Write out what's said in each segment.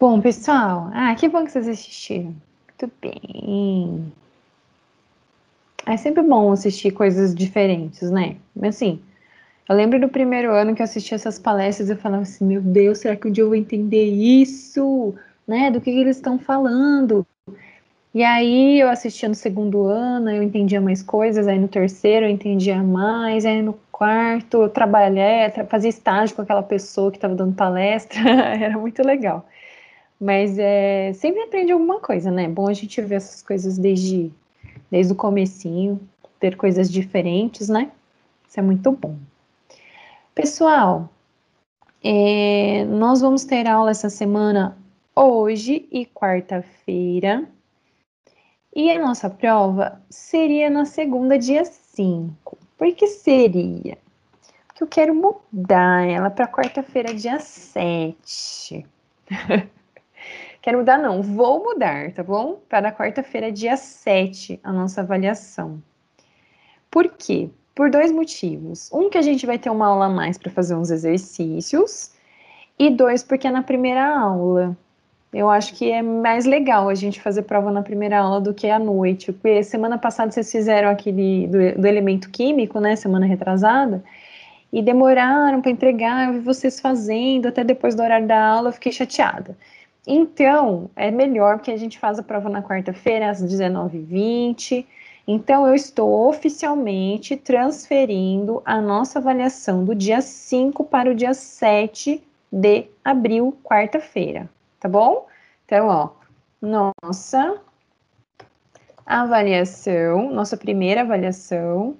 Bom, pessoal, ah, que bom que vocês assistiram. Muito bem. É sempre bom assistir coisas diferentes, né? Assim, eu lembro do primeiro ano que eu assisti essas palestras eu falava assim, meu Deus, será que um dia eu vou entender isso? Né? Do que, que eles estão falando? E aí eu assistia no segundo ano, eu entendia mais coisas, aí no terceiro eu entendia mais, aí no quarto eu trabalhei, fazia estágio com aquela pessoa que estava dando palestra, era muito legal. Mas é, sempre aprende alguma coisa, né? É bom a gente ver essas coisas desde, desde o comecinho, ter coisas diferentes, né? Isso é muito bom. Pessoal, é, nós vamos ter aula essa semana hoje e quarta-feira. E a nossa prova seria na segunda, dia 5. Por que seria? Porque eu quero mudar ela para quarta-feira, dia 7. quero mudar, não, vou mudar, tá bom? Para quarta-feira, dia 7, a nossa avaliação. Por quê? Por dois motivos. Um, que a gente vai ter uma aula a mais para fazer uns exercícios. E dois, porque é na primeira aula. Eu acho que é mais legal a gente fazer prova na primeira aula do que à noite, porque semana passada vocês fizeram aquele do, do elemento químico, né, semana retrasada, e demoraram para entregar, eu vi vocês fazendo, até depois do horário da aula eu fiquei chateada. Então, é melhor que a gente faça a prova na quarta-feira, às 19h20. Então, eu estou oficialmente transferindo a nossa avaliação do dia 5 para o dia 7 de abril, quarta-feira tá bom? Então, ó, nossa avaliação, nossa primeira avaliação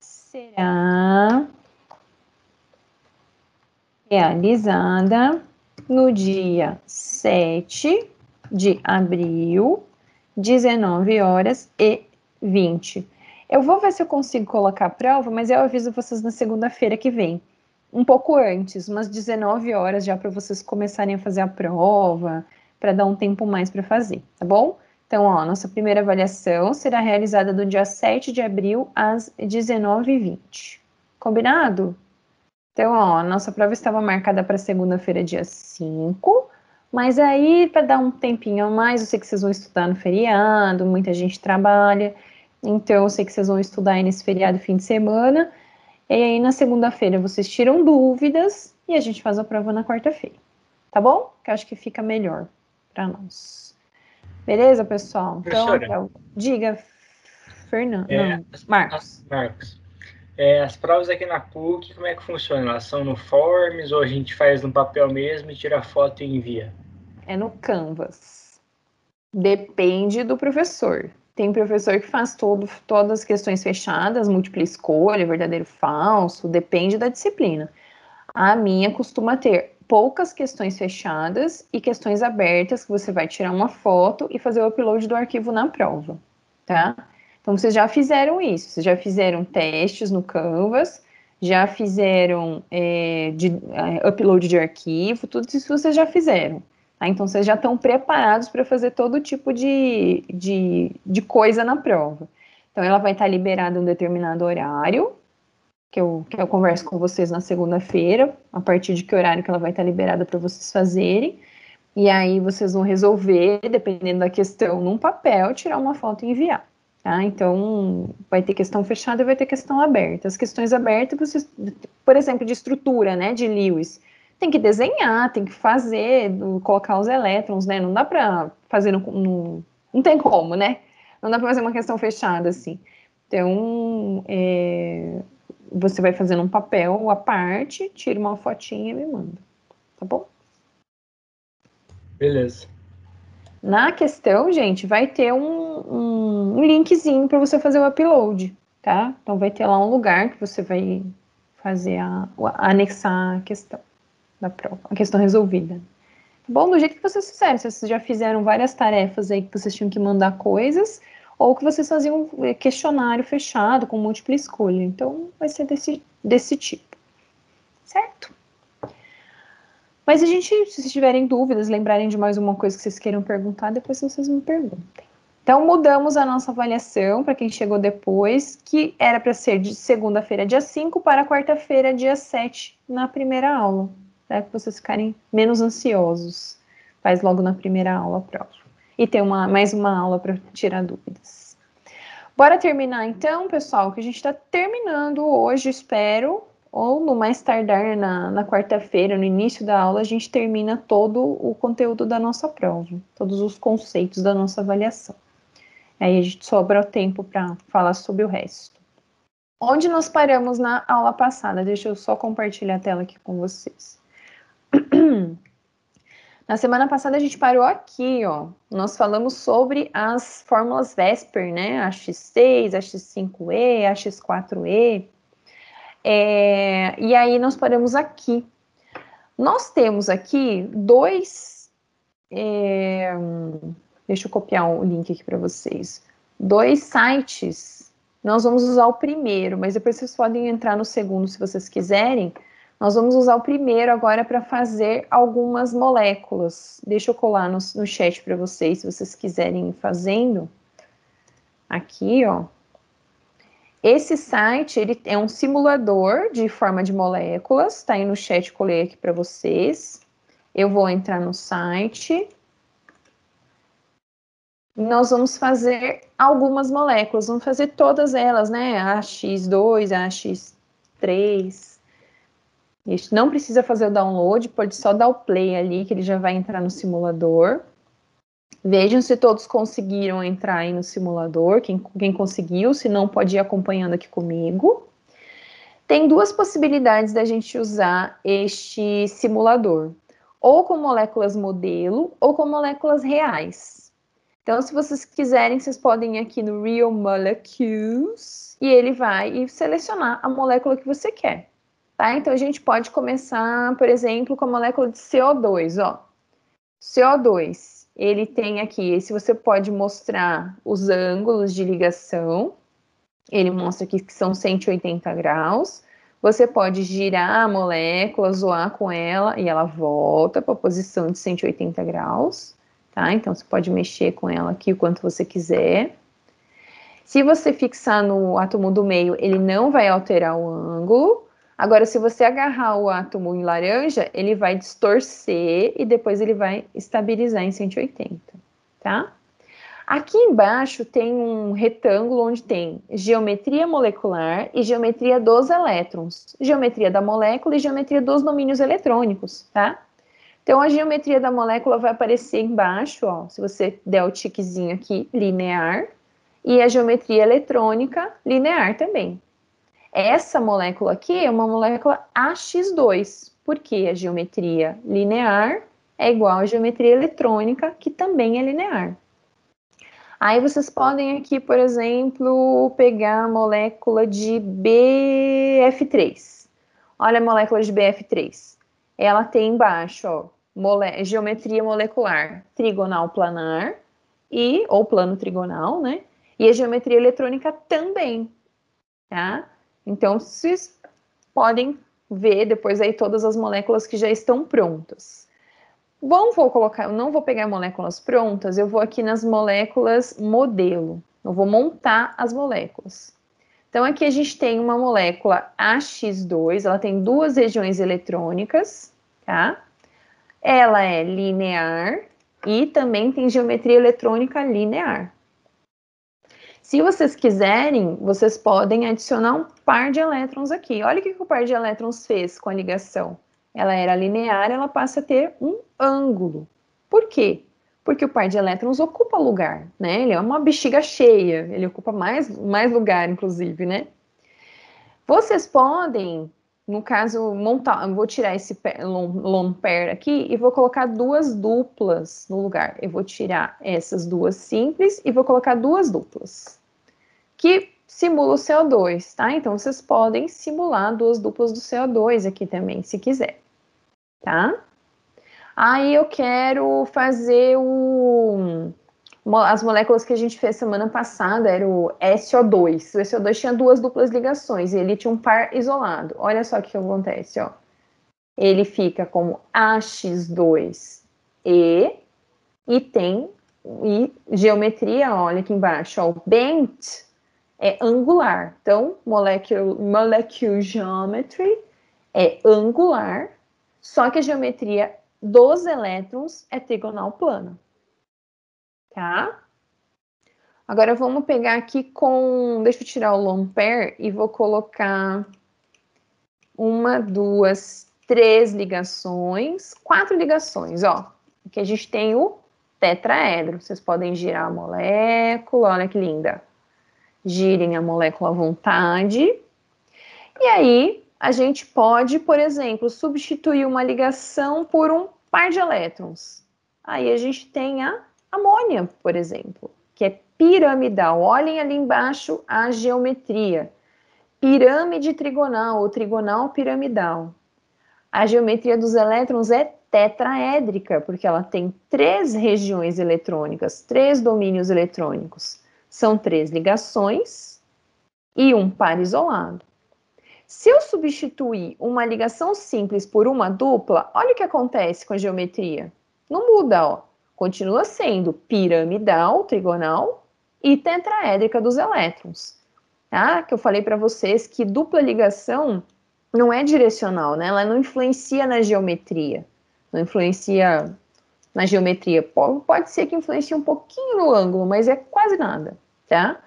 será realizada no dia 7 de abril, 19 horas e 20. Eu vou ver se eu consigo colocar a prova, mas eu aviso vocês na segunda-feira que vem um pouco antes, umas 19 horas já para vocês começarem a fazer a prova, para dar um tempo mais para fazer, tá bom? Então, ó, nossa primeira avaliação será realizada do dia 7 de abril às 19h20. Combinado? Então, ó, nossa prova estava marcada para segunda-feira, dia 5, mas aí, para dar um tempinho a mais, eu sei que vocês vão estudar no feriado, muita gente trabalha, então eu sei que vocês vão estudar aí nesse feriado fim de semana, e aí na segunda-feira vocês tiram dúvidas e a gente faz a prova na quarta-feira. Tá bom? Que eu acho que fica melhor para nós. Beleza, pessoal? Então, então diga, Fernando. É, Marcos. Marcos. É, as provas aqui na PUC, como é que funciona? Elas são no Forms ou a gente faz no papel mesmo e tira foto e envia? É no Canvas. Depende do professor. Tem professor que faz todo, todas as questões fechadas, múltipla escolha, verdadeiro falso, depende da disciplina. A minha costuma ter poucas questões fechadas e questões abertas, que você vai tirar uma foto e fazer o upload do arquivo na prova, tá? Então, vocês já fizeram isso, vocês já fizeram testes no Canvas, já fizeram é, de, é, upload de arquivo, tudo isso vocês já fizeram. Tá? Então, vocês já estão preparados para fazer todo tipo de, de, de coisa na prova. Então, ela vai estar liberada em um determinado horário, que eu, que eu converso com vocês na segunda-feira, a partir de que horário que ela vai estar liberada para vocês fazerem. E aí vocês vão resolver, dependendo da questão, num papel, tirar uma foto e enviar. Tá? Então, vai ter questão fechada e vai ter questão aberta. As questões abertas, por exemplo, de estrutura, né, de Lewis, tem que desenhar, tem que fazer, colocar os elétrons, né? Não dá para fazer no, no, Não tem como, né? Não dá para fazer uma questão fechada assim. Então, é, você vai fazendo um papel à parte, tira uma fotinha e me manda. Tá bom? Beleza. Na questão, gente, vai ter um, um, linkzinho para você fazer o upload, tá? Então vai ter lá um lugar que você vai fazer a, a anexar a questão da prova, a questão resolvida. Bom, do jeito que vocês fizeram, se vocês já fizeram várias tarefas aí que vocês tinham que mandar coisas, ou que vocês faziam um questionário fechado com múltipla escolha. Então, vai ser desse, desse tipo. Certo? Mas a gente, se vocês tiverem dúvidas, lembrarem de mais uma coisa que vocês queiram perguntar, depois vocês me perguntem. Então, mudamos a nossa avaliação para quem chegou depois, que era para ser de segunda-feira, dia 5, para quarta-feira, dia 7, na primeira aula para vocês ficarem menos ansiosos. Faz logo na primeira aula a prova. E tem uma, mais uma aula para tirar dúvidas. Bora terminar então, pessoal, que a gente está terminando hoje, espero, ou no mais tardar na, na quarta-feira, no início da aula, a gente termina todo o conteúdo da nossa prova, todos os conceitos da nossa avaliação. Aí a gente sobra o tempo para falar sobre o resto. Onde nós paramos na aula passada? Deixa eu só compartilhar a tela aqui com vocês. Na semana passada a gente parou aqui, ó. Nós falamos sobre as fórmulas Vesper, né? A X6, a X5E, a X4E. É, e aí nós paramos aqui. Nós temos aqui dois. É, deixa eu copiar o link aqui para vocês. Dois sites. Nós vamos usar o primeiro, mas depois vocês podem entrar no segundo se vocês quiserem nós vamos usar o primeiro agora para fazer algumas moléculas. Deixa eu colar no, no chat para vocês, se vocês quiserem ir fazendo. Aqui, ó. Esse site, ele é um simulador de forma de moléculas, está aí no chat, colei aqui para vocês. Eu vou entrar no site. Nós vamos fazer algumas moléculas, vamos fazer todas elas, né? A X2, a X3, gente não precisa fazer o download, pode só dar o play ali, que ele já vai entrar no simulador. Vejam se todos conseguiram entrar aí no simulador, quem, quem conseguiu, se não pode ir acompanhando aqui comigo. Tem duas possibilidades da gente usar este simulador, ou com moléculas modelo, ou com moléculas reais. Então, se vocês quiserem, vocês podem ir aqui no Real Molecules, e ele vai selecionar a molécula que você quer. Tá? Então, a gente pode começar, por exemplo, com a molécula de CO2, ó. CO2, ele tem aqui, se você pode mostrar os ângulos de ligação, ele mostra aqui que são 180 graus. Você pode girar a molécula, zoar com ela e ela volta para a posição de 180 graus, tá? Então você pode mexer com ela aqui o quanto você quiser. Se você fixar no átomo do meio, ele não vai alterar o ângulo. Agora, se você agarrar o átomo em laranja, ele vai distorcer e depois ele vai estabilizar em 180, tá? Aqui embaixo tem um retângulo onde tem geometria molecular e geometria dos elétrons, geometria da molécula e geometria dos domínios eletrônicos, tá? Então, a geometria da molécula vai aparecer embaixo, ó, se você der o tiquezinho aqui, linear, e a geometria eletrônica, linear também, essa molécula aqui é uma molécula AX2, porque a geometria linear é igual à geometria eletrônica, que também é linear. Aí vocês podem aqui, por exemplo, pegar a molécula de BF3. Olha a molécula de BF3. Ela tem embaixo, ó, mole geometria molecular trigonal planar e ou plano trigonal, né? E a geometria eletrônica também, tá? Então, vocês podem ver depois aí todas as moléculas que já estão prontas. Bom, vou colocar, eu não vou pegar moléculas prontas, eu vou aqui nas moléculas modelo. Eu vou montar as moléculas. Então, aqui a gente tem uma molécula AX2, ela tem duas regiões eletrônicas, tá? Ela é linear e também tem geometria eletrônica linear. Se vocês quiserem, vocês podem adicionar um par de elétrons aqui. Olha o que o par de elétrons fez com a ligação. Ela era linear, ela passa a ter um ângulo. Por quê? Porque o par de elétrons ocupa lugar, né? Ele é uma bexiga cheia, ele ocupa mais, mais lugar, inclusive, né? Vocês podem, no caso, montar, vou tirar esse lone pair aqui e vou colocar duas duplas no lugar. Eu vou tirar essas duas simples e vou colocar duas duplas que simula o CO2, tá? Então, vocês podem simular duas duplas do CO2 aqui também, se quiser, tá? Aí eu quero fazer o, as moléculas que a gente fez semana passada, era o SO2. O SO2 tinha duas duplas ligações e ele tinha um par isolado. Olha só o que acontece, ó. Ele fica como AX2E e tem e geometria, olha aqui embaixo, ó, o bent é angular. Então, molecule, molecule geometry é angular, Só que a geometria dos elétrons é trigonal plana. Tá? Agora vamos pegar aqui com. Deixa eu tirar o lone pair e vou colocar uma, duas, três ligações, quatro ligações, ó. Aqui a gente tem o tetraedro. Vocês podem girar a molécula, olha que linda. Girem a molécula à vontade. E aí, a gente pode, por exemplo, substituir uma ligação por um par de elétrons. Aí a gente tem a amônia, por exemplo, que é piramidal. Olhem ali embaixo a geometria. Pirâmide trigonal ou trigonal piramidal. A geometria dos elétrons é tetraédrica, porque ela tem três regiões eletrônicas, três domínios eletrônicos. São três ligações e um par isolado. Se eu substituir uma ligação simples por uma dupla, olha o que acontece com a geometria. Não muda, ó. Continua sendo piramidal, trigonal e tetraédrica dos elétrons. Tá? Que eu falei para vocês que dupla ligação não é direcional, né? Ela não influencia na geometria. Não influencia na geometria. Pode ser que influencie um pouquinho no ângulo, mas é quase nada, tá?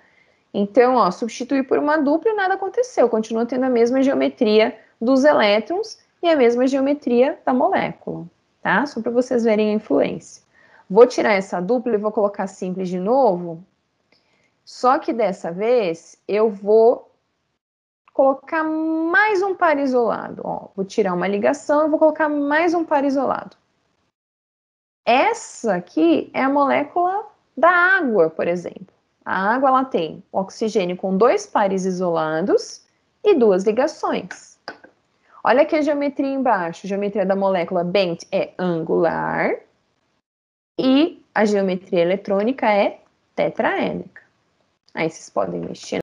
Então, ó, substituir por uma dupla e nada aconteceu, continua tendo a mesma geometria dos elétrons e a mesma geometria da molécula, tá? Só para vocês verem a influência. Vou tirar essa dupla e vou colocar simples de novo. Só que dessa vez eu vou colocar mais um par isolado. Ó, vou tirar uma ligação e vou colocar mais um par isolado. Essa aqui é a molécula da água, por exemplo. A água ela tem oxigênio com dois pares isolados e duas ligações. Olha aqui a geometria embaixo. A geometria da molécula bent é angular e a geometria eletrônica é tetraédrica. Aí vocês podem mexer